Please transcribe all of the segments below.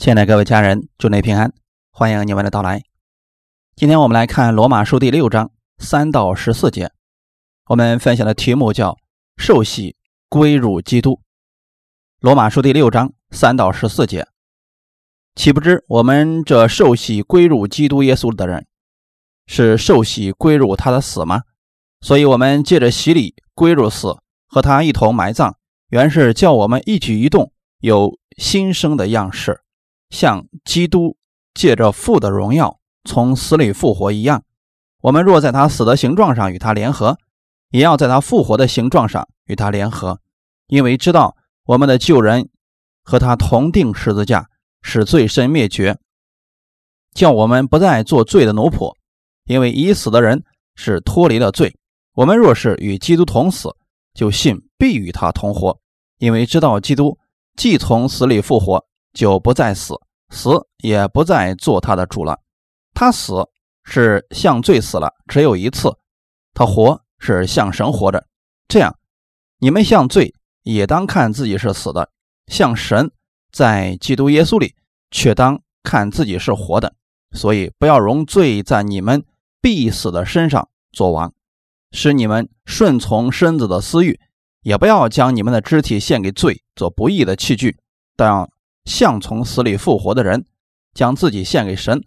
亲爱的各位家人，祝您平安，欢迎你们的到来。今天我们来看罗马书第六章三到十四节，我们分享的题目叫“受洗归入基督”。罗马书第六章三到十四节，岂不知我们这受洗归入基督耶稣的人，是受洗归入他的死吗？所以，我们借着洗礼归入死，和他一同埋葬，原是叫我们一举一动有新生的样式。像基督借着父的荣耀从死里复活一样，我们若在他死的形状上与他联合，也要在他复活的形状上与他联合，因为知道我们的旧人和他同定十字架，使罪身灭绝，叫我们不再做罪的奴仆。因为已死的人是脱离了罪，我们若是与基督同死，就信必与他同活，因为知道基督既从死里复活。就不再死，死也不再做他的主了。他死是向罪死了，只有一次；他活是向神活着。这样，你们向罪也当看自己是死的，向神在基督耶稣里却当看自己是活的。所以，不要容罪在你们必死的身上作王，使你们顺从身子的私欲；也不要将你们的肢体献给罪，做不义的器具，但。像从死里复活的人，将自己献给神，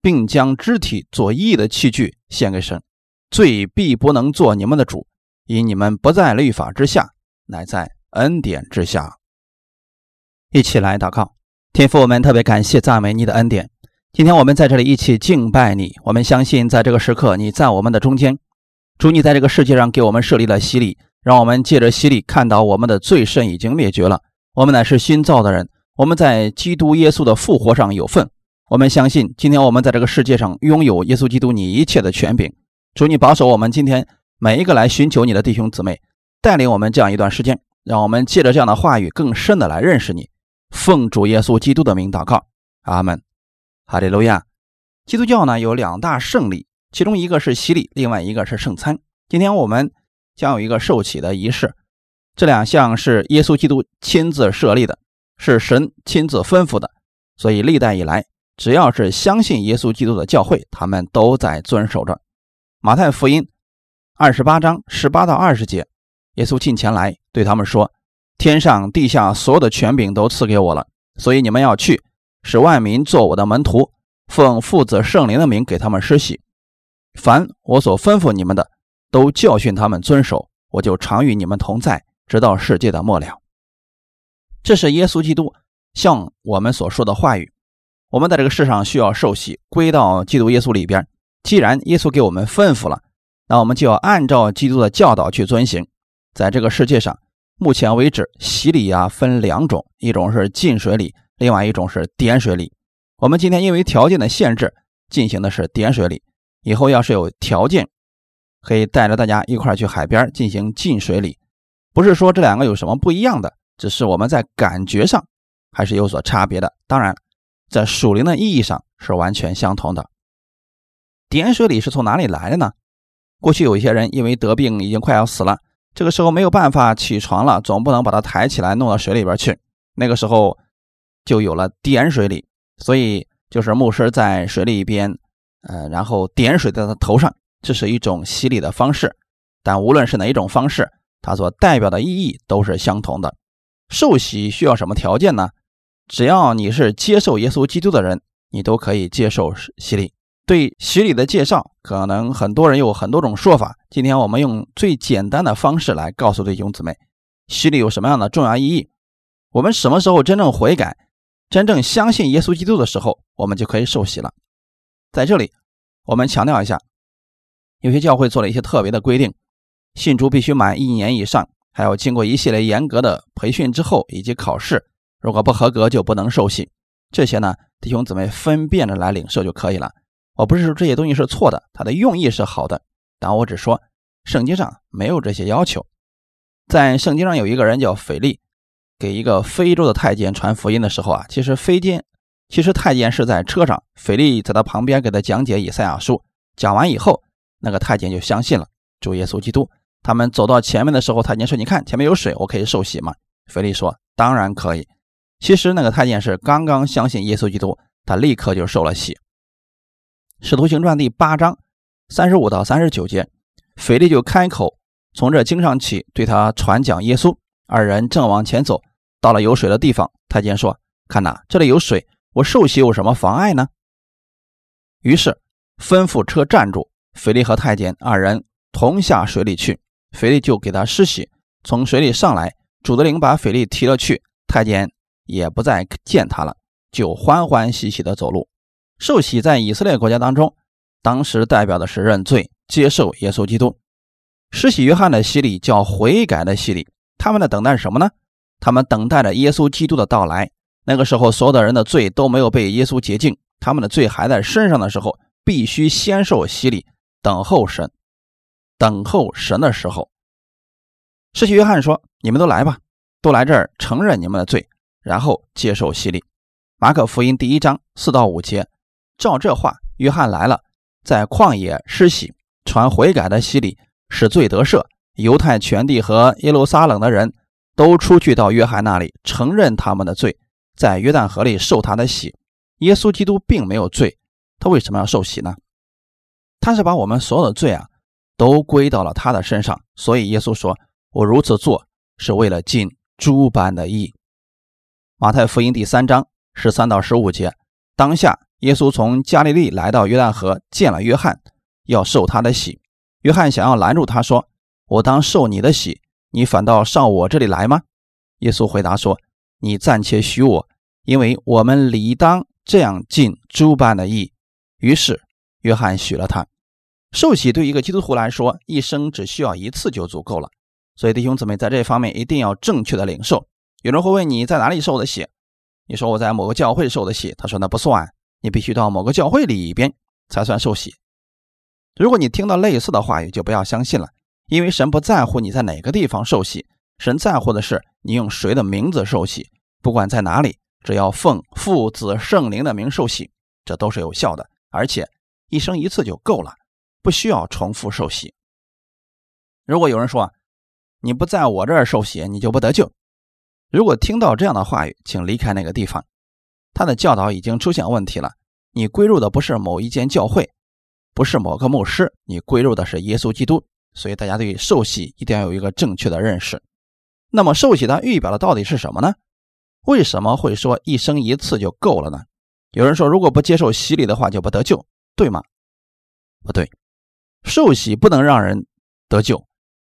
并将肢体做义的器具献给神，罪必不能做你们的主，因你们不在律法之下，乃在恩典之下。一起来祷告，天父，我们特别感谢赞美你的恩典。今天我们在这里一起敬拜你，我们相信在这个时刻你在我们的中间。主，你在这个世界上给我们设立了洗礼，让我们借着洗礼看到我们的罪身已经灭绝了，我们乃是新造的人。我们在基督耶稣的复活上有份，我们相信今天我们在这个世界上拥有耶稣基督你一切的权柄。主你保守我们今天每一个来寻求你的弟兄姊妹，带领我们这样一段时间，让我们借着这样的话语更深的来认识你。奉主耶稣基督的名祷告，阿门。哈利路亚。基督教呢有两大圣礼，其中一个是洗礼，另外一个是圣餐。今天我们将有一个受洗的仪式，这两项是耶稣基督亲自设立的。是神亲自吩咐的，所以历代以来，只要是相信耶稣基督的教会，他们都在遵守着。马太福音二十八章十八到二十节，耶稣近前来对他们说：“天上地下所有的权柄都赐给我了，所以你们要去，使万民做我的门徒，奉父子圣灵的名给他们施洗。凡我所吩咐你们的，都教训他们遵守，我就常与你们同在，直到世界的末了。”这是耶稣基督向我们所说的话语。我们在这个世上需要受洗，归到基督耶稣里边。既然耶稣给我们吩咐了，那我们就要按照基督的教导去遵行。在这个世界上，目前为止，洗礼啊分两种，一种是浸水礼，另外一种是点水礼。我们今天因为条件的限制，进行的是点水礼。以后要是有条件，可以带着大家一块去海边进行浸水礼。不是说这两个有什么不一样的。只是我们在感觉上还是有所差别的，当然，在属灵的意义上是完全相同的。点水礼是从哪里来的呢？过去有一些人因为得病已经快要死了，这个时候没有办法起床了，总不能把他抬起来弄到水里边去。那个时候就有了点水礼，所以就是牧师在水里边，呃，然后点水在他头上，这是一种洗礼的方式。但无论是哪一种方式，它所代表的意义都是相同的。受洗需要什么条件呢？只要你是接受耶稣基督的人，你都可以接受洗礼。对洗礼的介绍，可能很多人有很多种说法。今天我们用最简单的方式来告诉弟兄姊妹，洗礼有什么样的重要意义。我们什么时候真正悔改、真正相信耶稣基督的时候，我们就可以受洗了。在这里，我们强调一下，有些教会做了一些特别的规定，信主必须满一年以上。还要经过一系列严格的培训之后，以及考试，如果不合格就不能受洗。这些呢，弟兄姊妹分辨着来领受就可以了。我不是说这些东西是错的，它的用意是好的，但我只说圣经上没有这些要求。在圣经上有一个人叫腓力，给一个非洲的太监传福音的时候啊，其实非监，其实太监是在车上，腓力在他旁边给他讲解以赛亚书，讲完以后，那个太监就相信了主耶稣基督。他们走到前面的时候，太监说：“你看前面有水，我可以受洗吗？”腓力说：“当然可以。”其实那个太监是刚刚相信耶稣基督，他立刻就受了洗。使徒行传第八章三十五到三十九节，腓力就开口从这经上起对他传讲耶稣。二人正往前走，到了有水的地方，太监说：“看哪，这里有水，我受洗有什么妨碍呢？”于是吩咐车站住，腓力和太监二人同下水里去。腓力就给他施洗，从水里上来，主的灵把腓力提了去，太监也不再见他了，就欢欢喜喜的走路。受洗在以色列国家当中，当时代表的是认罪、接受耶稣基督。施洗约翰的洗礼叫悔改的洗礼。他们的等待什么呢？他们等待着耶稣基督的到来。那个时候，所有的人的罪都没有被耶稣洁净，他们的罪还在身上的时候，必须先受洗礼，等候神。等候神的时候，施洗约翰说：“你们都来吧，都来这儿承认你们的罪，然后接受洗礼。”马可福音第一章四到五节，照这话，约翰来了，在旷野施洗，传悔改的洗礼，使罪得赦。犹太全地和耶路撒冷的人都出去到约翰那里，承认他们的罪，在约旦河里受他的洗。耶稣基督并没有罪，他为什么要受洗呢？他是把我们所有的罪啊都归到了他的身上，所以耶稣说：“我如此做是为了尽诸般的义。”马太福音第三章十三到十五节，当下耶稣从加利利来到约旦河，见了约翰，要受他的洗。约翰想要拦住他，说。我当受你的喜，你反倒上我这里来吗？耶稣回答说：“你暂且许我，因为我们理当这样尽诸般的义。”于是约翰许了他。受洗对一个基督徒来说，一生只需要一次就足够了。所以弟兄姊妹在这方面一定要正确的领受。有人会问你在哪里受的洗？你说我在某个教会受的洗，他说那不算，你必须到某个教会里边才算受洗。如果你听到类似的话语，就不要相信了。因为神不在乎你在哪个地方受洗，神在乎的是你用谁的名字受洗。不管在哪里，只要奉父子圣灵的名受洗，这都是有效的，而且一生一次就够了，不需要重复受洗。如果有人说你不在我这儿受洗，你就不得救。如果听到这样的话语，请离开那个地方，他的教导已经出现问题了。你归入的不是某一间教会，不是某个牧师，你归入的是耶稣基督。所以大家对受洗一定要有一个正确的认识。那么受洗它预表的到底是什么呢？为什么会说一生一次就够了呢？有人说，如果不接受洗礼的话就不得救，对吗？不对，受洗不能让人得救。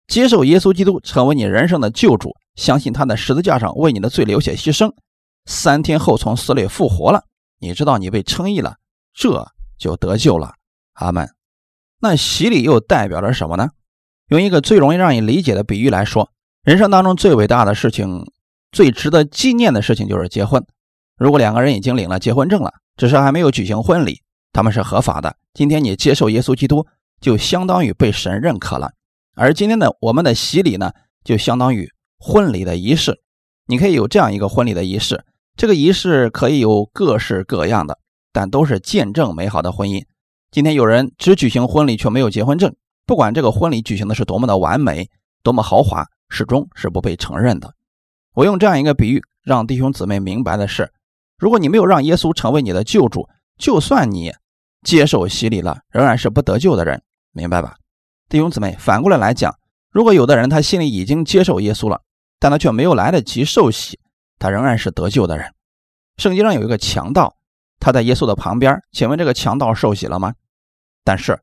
接受耶稣基督成为你人生的救主，相信他在十字架上为你的罪流血牺牲，三天后从死里复活了，你知道你被称义了，这就得救了。阿门。那洗礼又代表着什么呢？用一个最容易让你理解的比喻来说，人生当中最伟大的事情、最值得纪念的事情就是结婚。如果两个人已经领了结婚证了，只是还没有举行婚礼，他们是合法的。今天你接受耶稣基督，就相当于被神认可了。而今天的我们的洗礼呢，就相当于婚礼的仪式。你可以有这样一个婚礼的仪式，这个仪式可以有各式各样的，但都是见证美好的婚姻。今天有人只举行婚礼却没有结婚证。不管这个婚礼举行的是多么的完美，多么豪华，始终是不被承认的。我用这样一个比喻，让弟兄姊妹明白的是：如果你没有让耶稣成为你的救主，就算你接受洗礼了，仍然是不得救的人，明白吧？弟兄姊妹，反过来来讲，如果有的人他心里已经接受耶稣了，但他却没有来得及受洗，他仍然是得救的人。圣经上有一个强盗，他在耶稣的旁边，请问这个强盗受洗了吗？但是。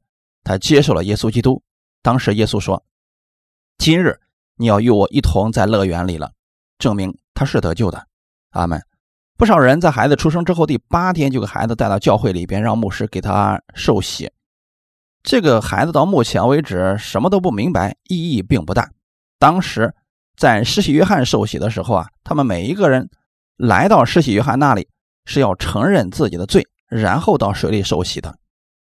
他接受了耶稣基督。当时耶稣说：“今日你要与我一同在乐园里了。”证明他是得救的。阿门。不少人在孩子出生之后第八天就给孩子带到教会里边，让牧师给他受洗。这个孩子到目前为止什么都不明白，意义并不大。当时在施洗约翰受洗的时候啊，他们每一个人来到施洗约翰那里是要承认自己的罪，然后到水里受洗的。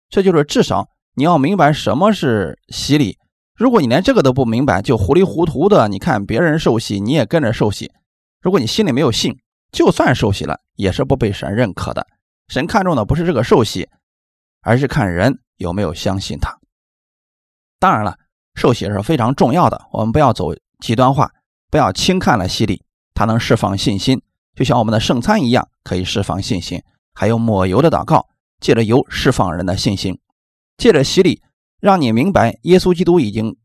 这就是至少。你要明白什么是洗礼。如果你连这个都不明白，就糊里糊涂的，你看别人受洗，你也跟着受洗。如果你心里没有信，就算受洗了，也是不被神认可的。神看重的不是这个受洗，而是看人有没有相信他。当然了，受洗是非常重要的，我们不要走极端化，不要轻看了洗礼。它能释放信心，就像我们的圣餐一样，可以释放信心。还有抹油的祷告，借着油释放人的信心，借着洗礼，让你明白耶稣基督已经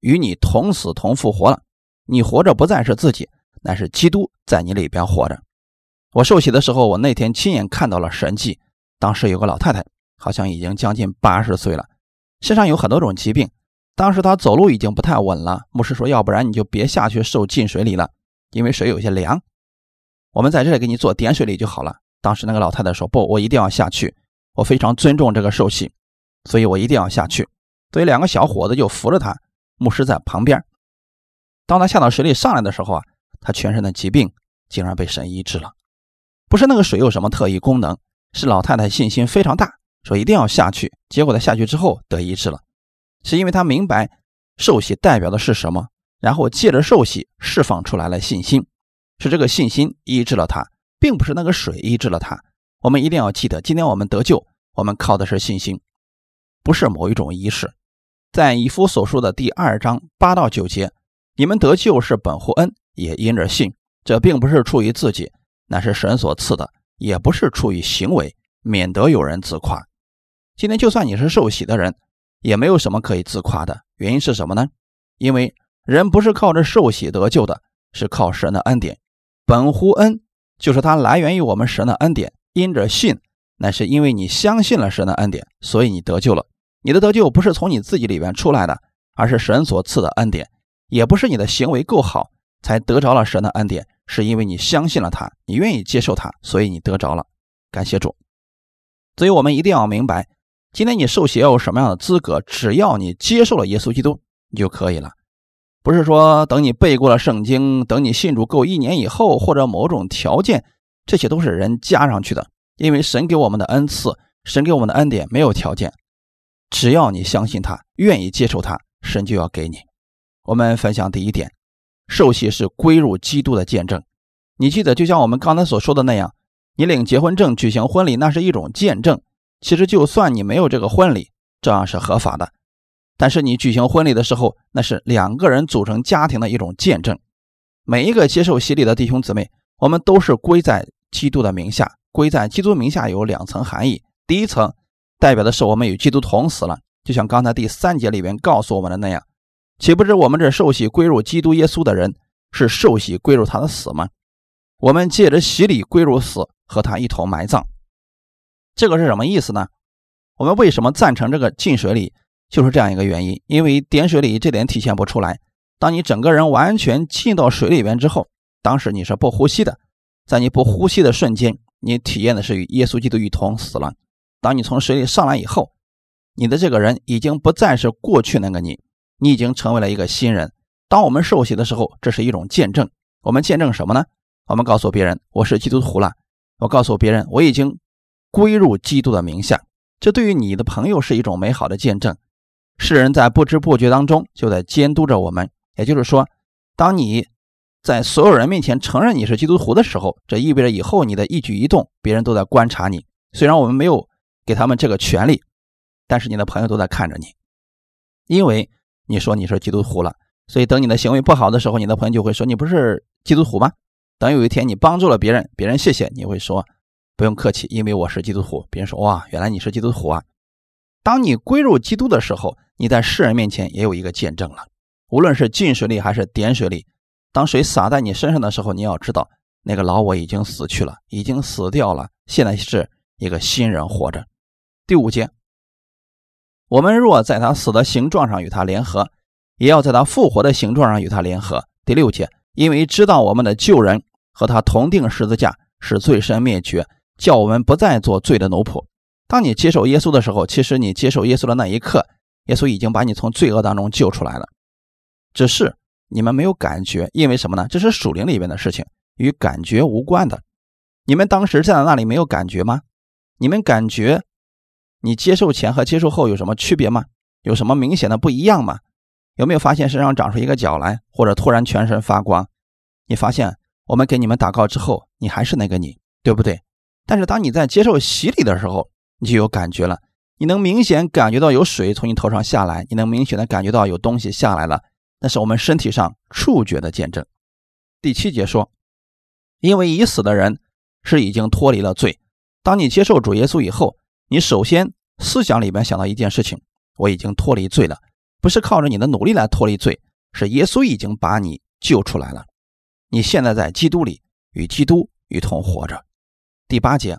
与你同死同复活了。你活着不再是自己，乃是基督在你里边活着。我受洗的时候，我那天亲眼看到了神迹。当时有个老太太，好像已经将近八十岁了，身上有很多种疾病。当时他走路已经不太稳了。牧师说：“要不然你就别下去受浸水里了，因为水有些凉。我们在这里给你做点水里就好了。”当时那个老太太说：“不，我一定要下去。我非常尊重这个受洗，所以我一定要下去。”所以两个小伙子就扶着他，牧师在旁边。当他下到水里上来的时候啊，他全身的疾病竟然被神医治了。不是那个水有什么特异功能，是老太太信心非常大，说一定要下去。结果他下去之后得医治了。是因为他明白受洗代表的是什么，然后借着受洗释放出来了信心，是这个信心医治了他，并不是那个水医治了他。我们一定要记得，今天我们得救，我们靠的是信心，不是某一种仪式。在以夫所说的第二章八到九节，你们得救是本乎恩，也因着信。这并不是出于自己，乃是神所赐的；也不是出于行为，免得有人自夸。今天就算你是受洗的人。也没有什么可以自夸的，原因是什么呢？因为人不是靠着受洗得救的，是靠神的恩典。本乎恩，就是它来源于我们神的恩典。因着信，乃是因为你相信了神的恩典，所以你得救了。你的得救不是从你自己里边出来的，而是神所赐的恩典。也不是你的行为够好才得着了神的恩典，是因为你相信了他，你愿意接受他，所以你得着了。感谢主。所以我们一定要明白。今天你受洗要有什么样的资格？只要你接受了耶稣基督，你就可以了。不是说等你背过了圣经，等你信主够一年以后，或者某种条件，这些都是人加上去的。因为神给我们的恩赐，神给我们的恩典没有条件，只要你相信他，愿意接受他，神就要给你。我们分享第一点，受洗是归入基督的见证。你记得，就像我们刚才所说的那样，你领结婚证举行婚礼，那是一种见证。其实，就算你没有这个婚礼，这样是合法的。但是你举行婚礼的时候，那是两个人组成家庭的一种见证。每一个接受洗礼的弟兄姊妹，我们都是归在基督的名下。归在基督名下有两层含义：第一层代表的是我们与基督同死了，就像刚才第三节里边告诉我们的那样，岂不知我们这受洗归入基督耶稣的人，是受洗归入他的死吗？我们借着洗礼归入死，和他一同埋葬。这个是什么意思呢？我们为什么赞成这个进水礼？就是这样一个原因。因为点水礼这点体现不出来。当你整个人完全浸到水里边之后，当时你是不呼吸的，在你不呼吸的瞬间，你体验的是与耶稣基督一同死了。当你从水里上来以后，你的这个人已经不再是过去那个你，你已经成为了一个新人。当我们受洗的时候，这是一种见证。我们见证什么呢？我们告诉别人我是基督徒了。我告诉别人我已经。归入基督的名下，这对于你的朋友是一种美好的见证。世人在不知不觉当中就在监督着我们。也就是说，当你在所有人面前承认你是基督徒的时候，这意味着以后你的一举一动，别人都在观察你。虽然我们没有给他们这个权利，但是你的朋友都在看着你，因为你说你是基督徒了。所以等你的行为不好的时候，你的朋友就会说你不是基督徒吗？等有一天你帮助了别人，别人谢谢你会说。不用客气，因为我是基督徒。别人说：“哇，原来你是基督徒啊！”当你归入基督的时候，你在世人面前也有一个见证了。无论是进水里还是点水里，当水洒在你身上的时候，你要知道，那个老我已经死去了，已经死掉了，现在是一个新人活着。第五节，我们若在他死的形状上与他联合，也要在他复活的形状上与他联合。第六节，因为知道我们的旧人和他同定十字架，使罪身灭绝。叫我们不再做罪的奴仆。当你接受耶稣的时候，其实你接受耶稣的那一刻，耶稣已经把你从罪恶当中救出来了。只是你们没有感觉，因为什么呢？这是属灵里面的事情，与感觉无关的。你们当时站在那里没有感觉吗？你们感觉你接受前和接受后有什么区别吗？有什么明显的不一样吗？有没有发现身上长出一个角来，或者突然全身发光？你发现我们给你们祷告之后，你还是那个你，对不对？但是当你在接受洗礼的时候，你就有感觉了。你能明显感觉到有水从你头上下来，你能明显的感觉到有东西下来了。那是我们身体上触觉的见证。第七节说：“因为已死的人是已经脱离了罪。当你接受主耶稣以后，你首先思想里面想到一件事情：我已经脱离罪了，不是靠着你的努力来脱离罪，是耶稣已经把你救出来了。你现在在基督里，与基督一同活着。第八节，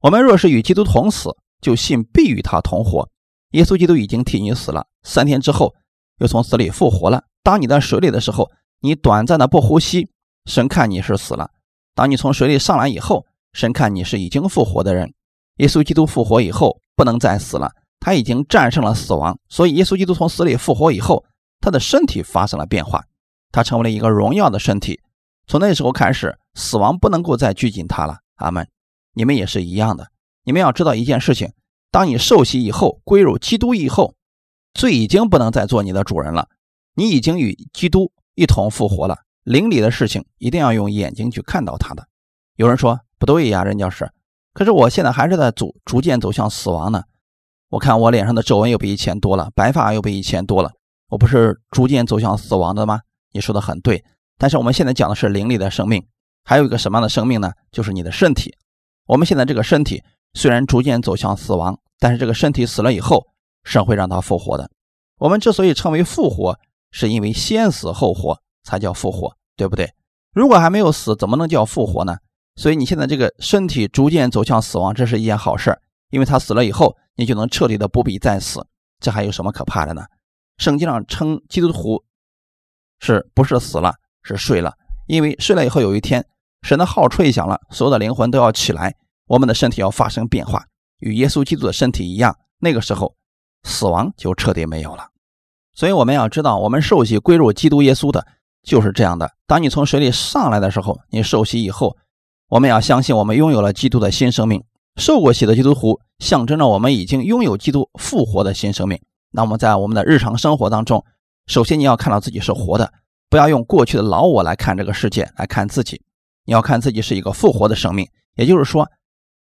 我们若是与基督同死，就信必与他同活。耶稣基督已经替你死了，三天之后又从死里复活了。当你在水里的时候，你短暂的不呼吸。神看你是死了，当你从水里上来以后，神看你是已经复活的人。耶稣基督复活以后不能再死了，他已经战胜了死亡，所以耶稣基督从死里复活以后，他的身体发生了变化，他成为了一个荣耀的身体。从那时候开始，死亡不能够再拘谨他了。阿门。你们也是一样的，你们要知道一件事情：当你受洗以后，归入基督以后，罪已经不能再做你的主人了，你已经与基督一同复活了。灵里的事情一定要用眼睛去看到它的。有人说不对呀，人家是，可是我现在还是在逐逐渐走向死亡呢。我看我脸上的皱纹又比以前多了，白发又比以前多了，我不是逐渐走向死亡的吗？你说的很对，但是我们现在讲的是灵里的生命，还有一个什么样的生命呢？就是你的身体。我们现在这个身体虽然逐渐走向死亡，但是这个身体死了以后，神会让它复活的。我们之所以称为复活，是因为先死后活。才叫复活，对不对？如果还没有死，怎么能叫复活呢？所以你现在这个身体逐渐走向死亡，这是一件好事因为他死了以后，你就能彻底的不必再死，这还有什么可怕的呢？圣经上称基督徒是不是死了？是睡了，因为睡了以后有一天，神的号吹响了，所有的灵魂都要起来，我们的身体要发生变化，与耶稣基督的身体一样，那个时候死亡就彻底没有了。所以我们要知道，我们受洗归入基督耶稣的。就是这样的。当你从水里上来的时候，你受洗以后，我们要相信我们拥有了基督的新生命。受过洗的基督徒象征着我们已经拥有基督复活的新生命。那我们在我们的日常生活当中，首先你要看到自己是活的，不要用过去的老我来看这个世界，来看自己。你要看自己是一个复活的生命，也就是说，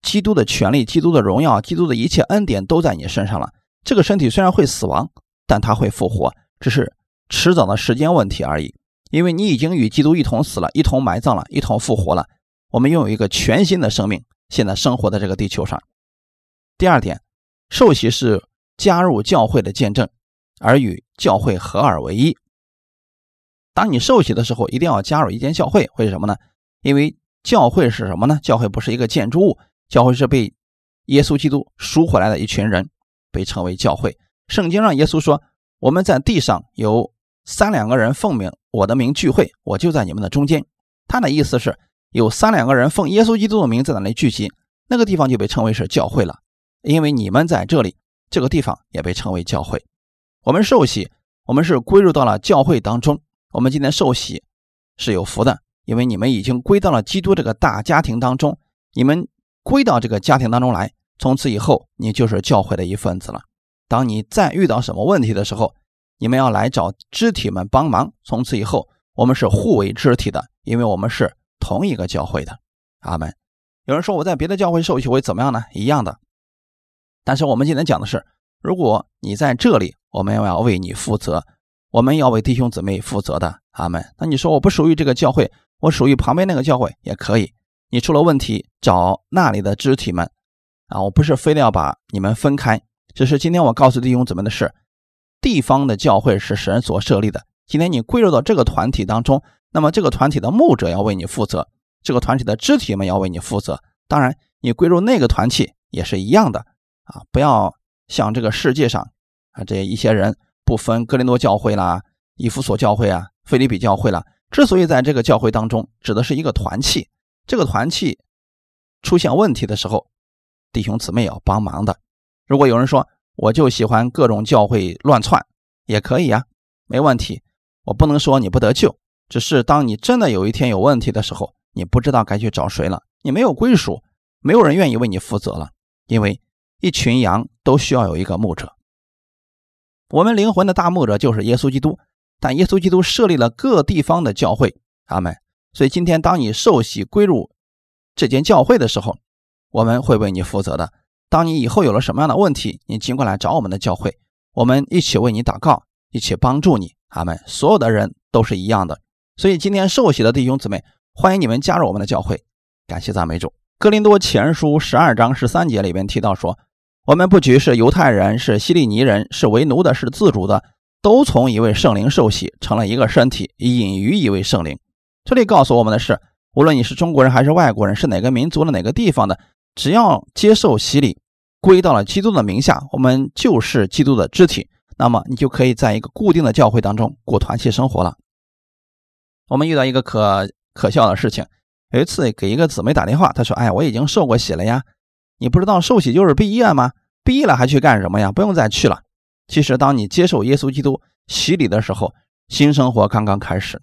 基督的权利、基督的荣耀、基督的一切恩典都在你身上了。这个身体虽然会死亡，但它会复活，只是迟早的时间问题而已。因为你已经与基督一同死了，一同埋葬了，一同复活了。我们拥有一个全新的生命，现在生活在这个地球上。第二点，受洗是加入教会的见证，而与教会合二为一。当你受洗的时候，一定要加入一间教会，会是什么呢？因为教会是什么呢？教会不是一个建筑物，教会是被耶稣基督赎回来的一群人，被称为教会。圣经上耶稣说：“我们在地上有。”三两个人奉名我的名聚会，我就在你们的中间。他的意思是有三两个人奉耶稣基督的名在那里聚集，那个地方就被称为是教会了。因为你们在这里，这个地方也被称为教会。我们受洗，我们是归入到了教会当中。我们今天受洗是有福的，因为你们已经归到了基督这个大家庭当中。你们归到这个家庭当中来，从此以后你就是教会的一份子了。当你再遇到什么问题的时候，你们要来找肢体们帮忙，从此以后我们是互为肢体的，因为我们是同一个教会的。阿门。有人说我在别的教会受洗会怎么样呢？一样的。但是我们今天讲的是，如果你在这里，我们要为你负责，我们要为弟兄姊妹负责的。阿门。那你说我不属于这个教会，我属于旁边那个教会也可以。你出了问题找那里的肢体们啊，我不是非得要把你们分开，只是今天我告诉弟兄姊妹的是。地方的教会是神所设立的。今天你归入到这个团体当中，那么这个团体的牧者要为你负责，这个团体的肢体们要为你负责。当然，你归入那个团体也是一样的啊！不要像这个世界上啊这一些人不分格林多教会啦、以弗所教会啊、菲利比教会啦。之所以在这个教会当中，指的是一个团契，这个团契出现问题的时候，弟兄姊妹要帮忙的。如果有人说，我就喜欢各种教会乱窜，也可以呀，没问题。我不能说你不得救，只是当你真的有一天有问题的时候，你不知道该去找谁了，你没有归属，没有人愿意为你负责了。因为一群羊都需要有一个牧者，我们灵魂的大牧者就是耶稣基督。但耶稣基督设立了各地方的教会，阿门。所以今天当你受洗归入这间教会的时候，我们会为你负责的。当你以后有了什么样的问题，你尽管来找我们的教会，我们一起为你祷告，一起帮助你。阿门。所有的人都是一样的，所以今天受洗的弟兄姊妹，欢迎你们加入我们的教会。感谢赞美主。哥林多前书十二章十三节里边提到说，我们不局是犹太人，是希利尼人，是为奴的，是自主的，都从一位圣灵受洗，成了一个身体，隐于一位圣灵。这里告诉我们的是，无论你是中国人还是外国人，是哪个民族的哪个地方的，只要接受洗礼，归到了基督的名下，我们就是基督的肢体。那么你就可以在一个固定的教会当中过团契生活了。我们遇到一个可可笑的事情，有一次给一个姊妹打电话，她说：“哎，我已经受过洗了呀，你不知道受洗就是毕业吗？毕业了还去干什么呀？不用再去了。”其实，当你接受耶稣基督洗礼的时候，新生活刚刚开始。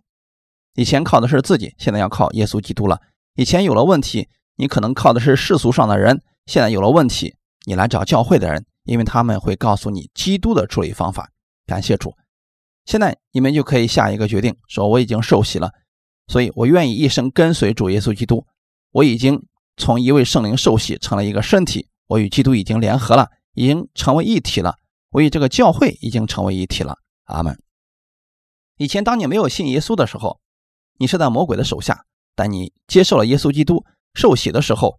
以前靠的是自己，现在要靠耶稣基督了。以前有了问题，你可能靠的是世俗上的人，现在有了问题，你来找教会的人。因为他们会告诉你基督的处理方法。感谢主，现在你们就可以下一个决定，说我已经受洗了，所以我愿意一生跟随主耶稣基督。我已经从一位圣灵受洗，成了一个身体，我与基督已经联合了，已经成为一体了。我与这个教会已经成为一体了。阿门。以前当你没有信耶稣的时候，你是在魔鬼的手下；但你接受了耶稣基督受洗的时候，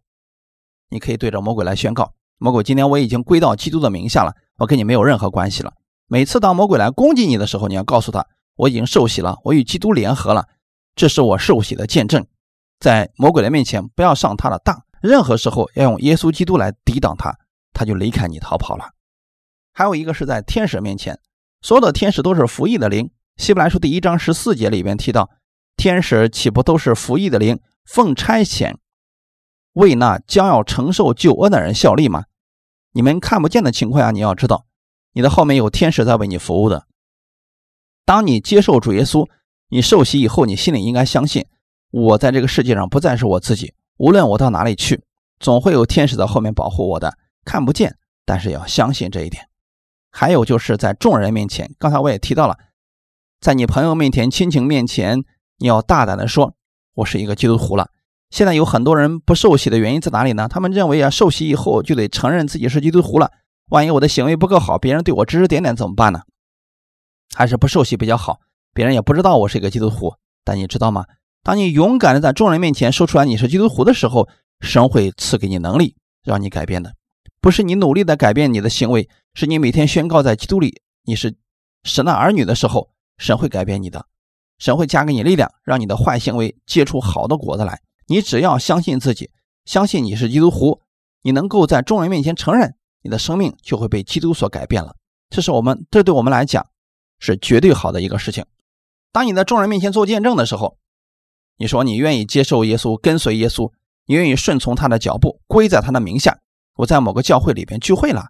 你可以对着魔鬼来宣告。魔鬼，今天我已经归到基督的名下了，我跟你没有任何关系了。每次当魔鬼来攻击你的时候，你要告诉他，我已经受洗了，我与基督联合了，这是我受洗的见证。在魔鬼的面前，不要上他的当，任何时候要用耶稣基督来抵挡他，他就离开你逃跑了。还有一个是在天使面前，所有的天使都是服役的灵。希伯来书第一章十四节里边提到，天使岂不都是服役的灵，奉差遣为那将要承受救恩的人效力吗？你们看不见的情况下，你要知道，你的后面有天使在为你服务的。当你接受主耶稣，你受洗以后，你心里应该相信，我在这个世界上不再是我自己。无论我到哪里去，总会有天使在后面保护我的。看不见，但是要相信这一点。还有就是在众人面前，刚才我也提到了，在你朋友面前、亲情面前，你要大胆的说，我是一个基督徒了。现在有很多人不受洗的原因在哪里呢？他们认为啊，受洗以后就得承认自己是基督徒了。万一我的行为不够好，别人对我指指点点怎么办呢？还是不受洗比较好，别人也不知道我是一个基督徒。但你知道吗？当你勇敢的在众人面前说出来你是基督徒的时候，神会赐给你能力，让你改变的。不是你努力的改变你的行为，是你每天宣告在基督里你是神的儿女的时候，神会改变你的。神会加给你力量，让你的坏行为结出好的果子来。你只要相信自己，相信你是基督徒，你能够在众人面前承认，你的生命就会被基督所改变了。这是我们，这对我们来讲是绝对好的一个事情。当你在众人面前做见证的时候，你说你愿意接受耶稣，跟随耶稣，你愿意顺从他的脚步，归在他的名下。我在某个教会里边聚会了，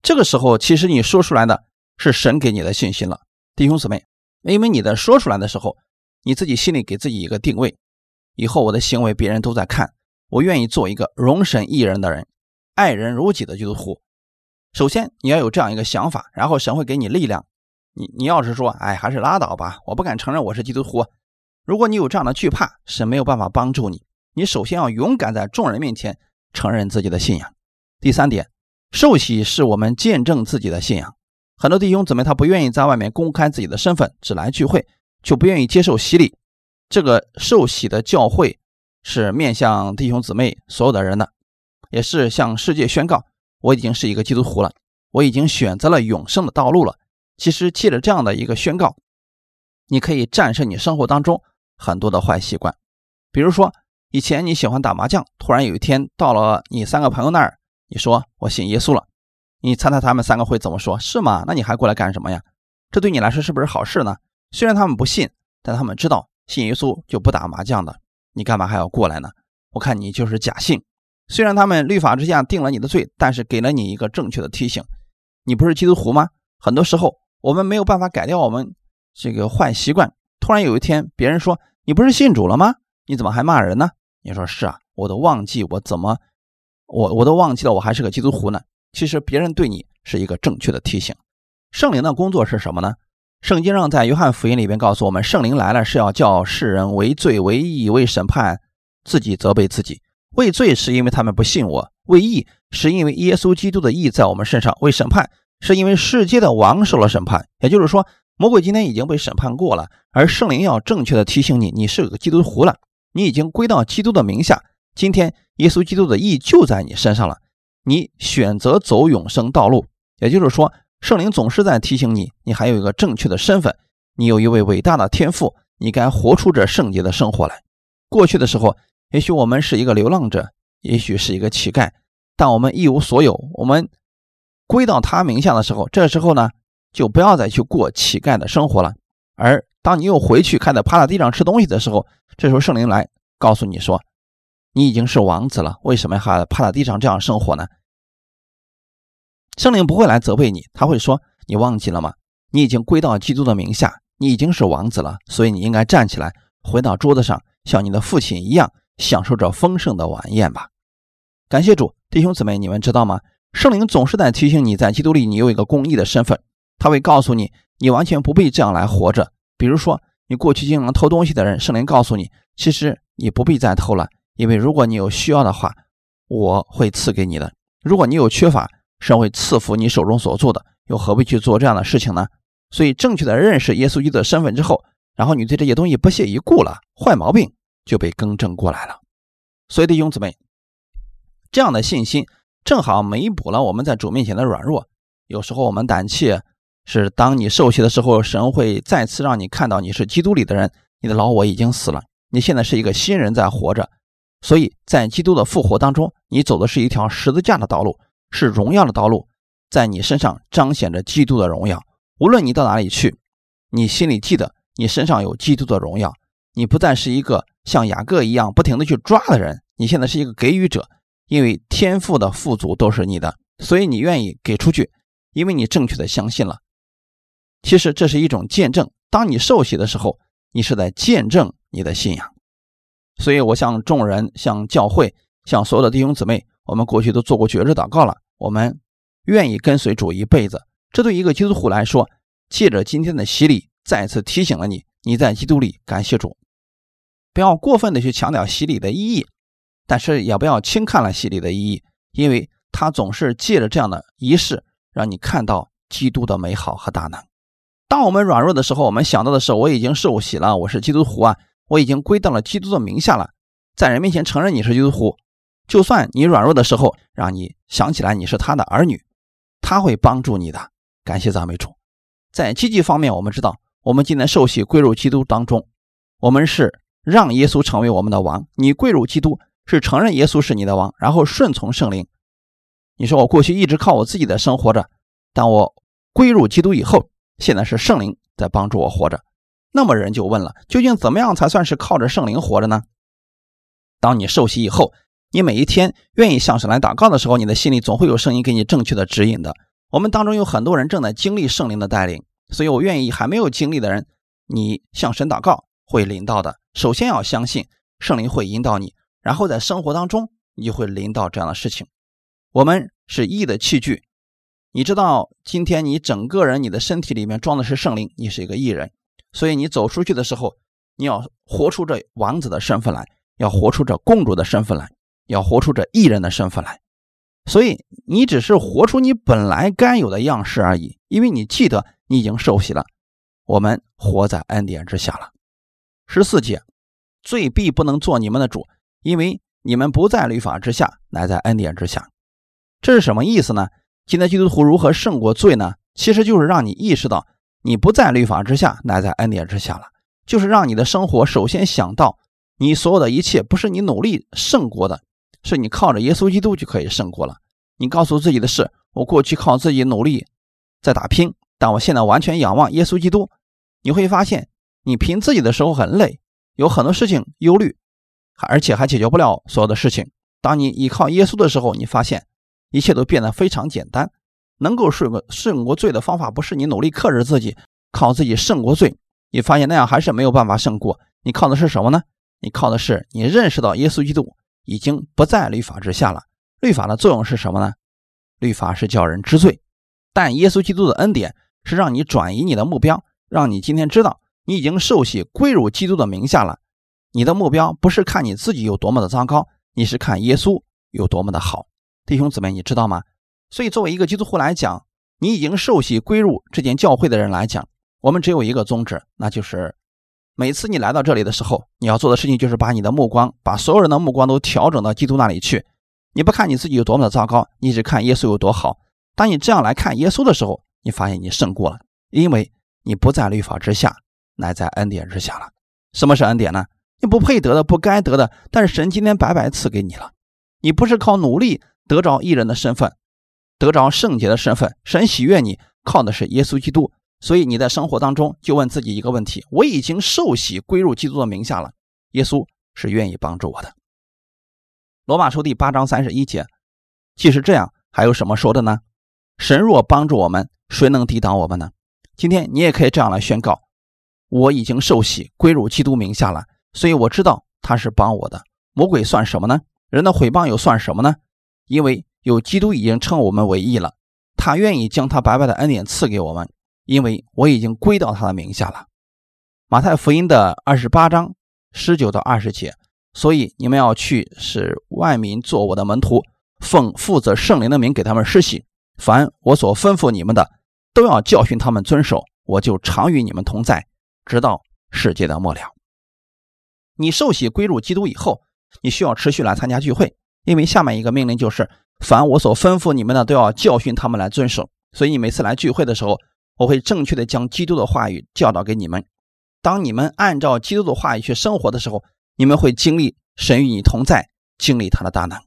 这个时候其实你说出来的是神给你的信心了，弟兄姊妹，因为你在说出来的时候，你自己心里给自己一个定位。以后我的行为别人都在看，我愿意做一个容神一人的人，爱人如己的基督徒。首先你要有这样一个想法，然后神会给你力量。你你要是说，哎，还是拉倒吧，我不敢承认我是基督徒。如果你有这样的惧怕，神没有办法帮助你。你首先要勇敢在众人面前承认自己的信仰。第三点，受洗是我们见证自己的信仰。很多弟兄姊妹他不愿意在外面公开自己的身份，只来聚会，就不愿意接受洗礼。这个受洗的教会是面向弟兄姊妹所有的人的，也是向世界宣告我已经是一个基督徒了，我已经选择了永生的道路了。其实借着这样的一个宣告，你可以战胜你生活当中很多的坏习惯。比如说，以前你喜欢打麻将，突然有一天到了你三个朋友那儿，你说我信耶稣了，你猜猜他们三个会怎么说？是吗？那你还过来干什么呀？这对你来说是不是好事呢？虽然他们不信，但他们知道。信耶稣就不打麻将的，你干嘛还要过来呢？我看你就是假信。虽然他们律法之下定了你的罪，但是给了你一个正确的提醒。你不是基督徒吗？很多时候我们没有办法改掉我们这个坏习惯。突然有一天，别人说你不是信主了吗？你怎么还骂人呢？你说是啊，我都忘记我怎么，我我都忘记了我还是个基督徒呢。其实别人对你是一个正确的提醒。圣灵的工作是什么呢？圣经上在约翰福音里边告诉我们，圣灵来了是要叫世人为罪、为义、为审判，自己责备自己。为罪是因为他们不信我；为义是因为耶稣基督的义在我们身上；为审判是因为世界的王受了审判。也就是说，魔鬼今天已经被审判过了，而圣灵要正确的提醒你，你是个基督徒了，你已经归到基督的名下。今天耶稣基督的义就在你身上了，你选择走永生道路。也就是说，圣灵总是在提醒你，你还有一个正确的身份，你有一位伟大的天赋，你该活出这圣洁的生活来。过去的时候，也许我们是一个流浪者，也许是一个乞丐，但我们一无所有。我们归到他名下的时候，这时候呢，就不要再去过乞丐的生活了。而当你又回去，开始趴在地上吃东西的时候，这时候圣灵来告诉你说，你已经是王子了，为什么还趴在地上这样生活呢？圣灵不会来责备你，他会说：“你忘记了吗？你已经归到基督的名下，你已经是王子了，所以你应该站起来，回到桌子上，像你的父亲一样，享受着丰盛的晚宴吧。”感谢主，弟兄姊妹，你们知道吗？圣灵总是在提醒你在基督里，你有一个公义的身份，他会告诉你，你完全不必这样来活着。比如说，你过去经常偷东西的人，圣灵告诉你，其实你不必再偷了，因为如果你有需要的话，我会赐给你的；如果你有缺乏，神会赐福你手中所做的，又何必去做这样的事情呢？所以，正确的认识耶稣基督的身份之后，然后你对这些东西不屑一顾了，坏毛病就被更正过来了。所以，弟兄姊妹，这样的信心正好弥补了我们在主面前的软弱。有时候我们胆怯，是当你受洗的时候，神会再次让你看到你是基督里的人，你的老我已经死了，你现在是一个新人在活着。所以在基督的复活当中，你走的是一条十字架的道路。是荣耀的道路，在你身上彰显着基督的荣耀。无论你到哪里去，你心里记得你身上有基督的荣耀。你不再是一个像雅各一样不停的去抓的人，你现在是一个给予者，因为天赋的富足都是你的，所以你愿意给出去，因为你正确的相信了。其实这是一种见证。当你受洗的时候，你是在见证你的信仰。所以我向众人、向教会、向所有的弟兄姊妹。我们过去都做过绝志祷告了，我们愿意跟随主一辈子。这对一个基督徒来说，借着今天的洗礼，再次提醒了你：你在基督里，感谢主。不要过分的去强调洗礼的意义，但是也不要轻看了洗礼的意义，因为它总是借着这样的仪式，让你看到基督的美好和大能。当我们软弱的时候，我们想到的是：我已经受洗了，我是基督徒啊，我已经归到了基督的名下了，在人面前承认你是基督徒。就算你软弱的时候，让你想起来你是他的儿女，他会帮助你的。感谢赞美主。在积极方面，我们知道，我们今天受洗归入基督当中，我们是让耶稣成为我们的王。你归入基督是承认耶稣是你的王，然后顺从圣灵。你说我过去一直靠我自己的生活着，但我归入基督以后，现在是圣灵在帮助我活着。那么人就问了：究竟怎么样才算是靠着圣灵活着呢？当你受洗以后。你每一天愿意向神来祷告的时候，你的心里总会有声音给你正确的指引的。我们当中有很多人正在经历圣灵的带领，所以我愿意还没有经历的人，你向神祷告会临到的。首先要相信圣灵会引导你，然后在生活当中你就会临到这样的事情。我们是义的器具，你知道今天你整个人你的身体里面装的是圣灵，你是一个义人，所以你走出去的时候，你要活出这王子的身份来，要活出这公主的身份来。要活出这艺人的身份来，所以你只是活出你本来该有的样式而已。因为你记得你已经受洗了，我们活在恩典之下了。十四节，罪必不能做你们的主，因为你们不在律法之下，乃在恩典之下。这是什么意思呢？今天基督徒如何胜过罪呢？其实就是让你意识到你不在律法之下，乃在恩典之下了。就是让你的生活首先想到你所有的一切不是你努力胜过的。是你靠着耶稣基督就可以胜过了。你告诉自己的是：我过去靠自己努力在打拼，但我现在完全仰望耶稣基督。你会发现，你凭自己的时候很累，有很多事情忧虑，而且还解决不了所有的事情。当你依靠耶稣的时候，你发现一切都变得非常简单。能够胜过胜过罪的方法，不是你努力克制自己，靠自己胜过罪。你发现那样还是没有办法胜过。你靠的是什么呢？你靠的是你认识到耶稣基督。已经不在律法之下了。律法的作用是什么呢？律法是叫人知罪，但耶稣基督的恩典是让你转移你的目标，让你今天知道你已经受洗归入基督的名下了。你的目标不是看你自己有多么的糟糕，你是看耶稣有多么的好。弟兄姊妹，你知道吗？所以作为一个基督徒来讲，你已经受洗归入这间教会的人来讲，我们只有一个宗旨，那就是每次你来到这里的时候，你要做的事情就是把你的目光，把所有人的目光都调整到基督那里去。你不看你自己有多么的糟糕，你只看耶稣有多好。当你这样来看耶稣的时候，你发现你胜过了，因为你不在律法之下，乃在恩典之下了。什么是恩典呢？你不配得的，不该得的，但是神今天白白赐给你了。你不是靠努力得着艺人的身份，得着圣洁的身份，神喜悦你，靠的是耶稣基督。所以你在生活当中就问自己一个问题：我已经受洗归入基督的名下了，耶稣是愿意帮助我的。罗马书第八章三十一节，既是这样，还有什么说的呢？神若帮助我们，谁能抵挡我们呢？今天你也可以这样来宣告：我已经受洗归入基督名下了，所以我知道他是帮我的。魔鬼算什么呢？人的毁谤又算什么呢？因为有基督已经称我们为义了，他愿意将他白白的恩典赐给我们，因为我已经归到他的名下了。马太福音的二十八章十九到二十节。所以你们要去使万民做我的门徒，奉负责圣灵的名给他们施洗。凡我所吩咐你们的，都要教训他们遵守。我就常与你们同在，直到世界的末了。你受洗归入基督以后，你需要持续来参加聚会，因为下面一个命令就是：凡我所吩咐你们的，都要教训他们来遵守。所以你每次来聚会的时候，我会正确的将基督的话语教导给你们。当你们按照基督的话语去生活的时候，你们会经历神与你同在，经历他的大能。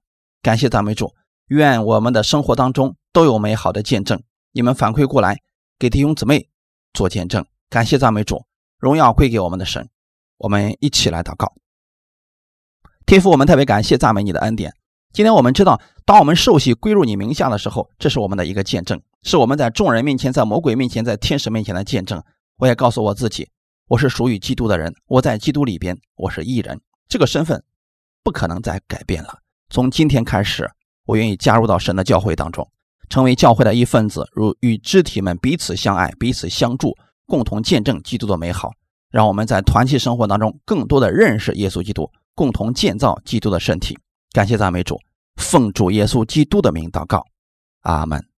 感谢赞美主，愿我们的生活当中都有美好的见证。你们反馈过来，给弟兄姊妹做见证。感谢赞美主，荣耀归给我们的神。我们一起来祷告。天父，我们特别感谢赞美你的恩典。今天我们知道，当我们受洗归入你名下的时候，这是我们的一个见证，是我们在众人面前、在魔鬼面前、在天使面前的见证。我也告诉我自己。我是属于基督的人，我在基督里边，我是义人，这个身份不可能再改变了。从今天开始，我愿意加入到神的教会当中，成为教会的一份子，如与肢体们彼此相爱、彼此相助，共同见证基督的美好。让我们在团契生活当中更多的认识耶稣基督，共同建造基督的身体。感谢赞美主，奉主耶稣基督的名祷告，阿门。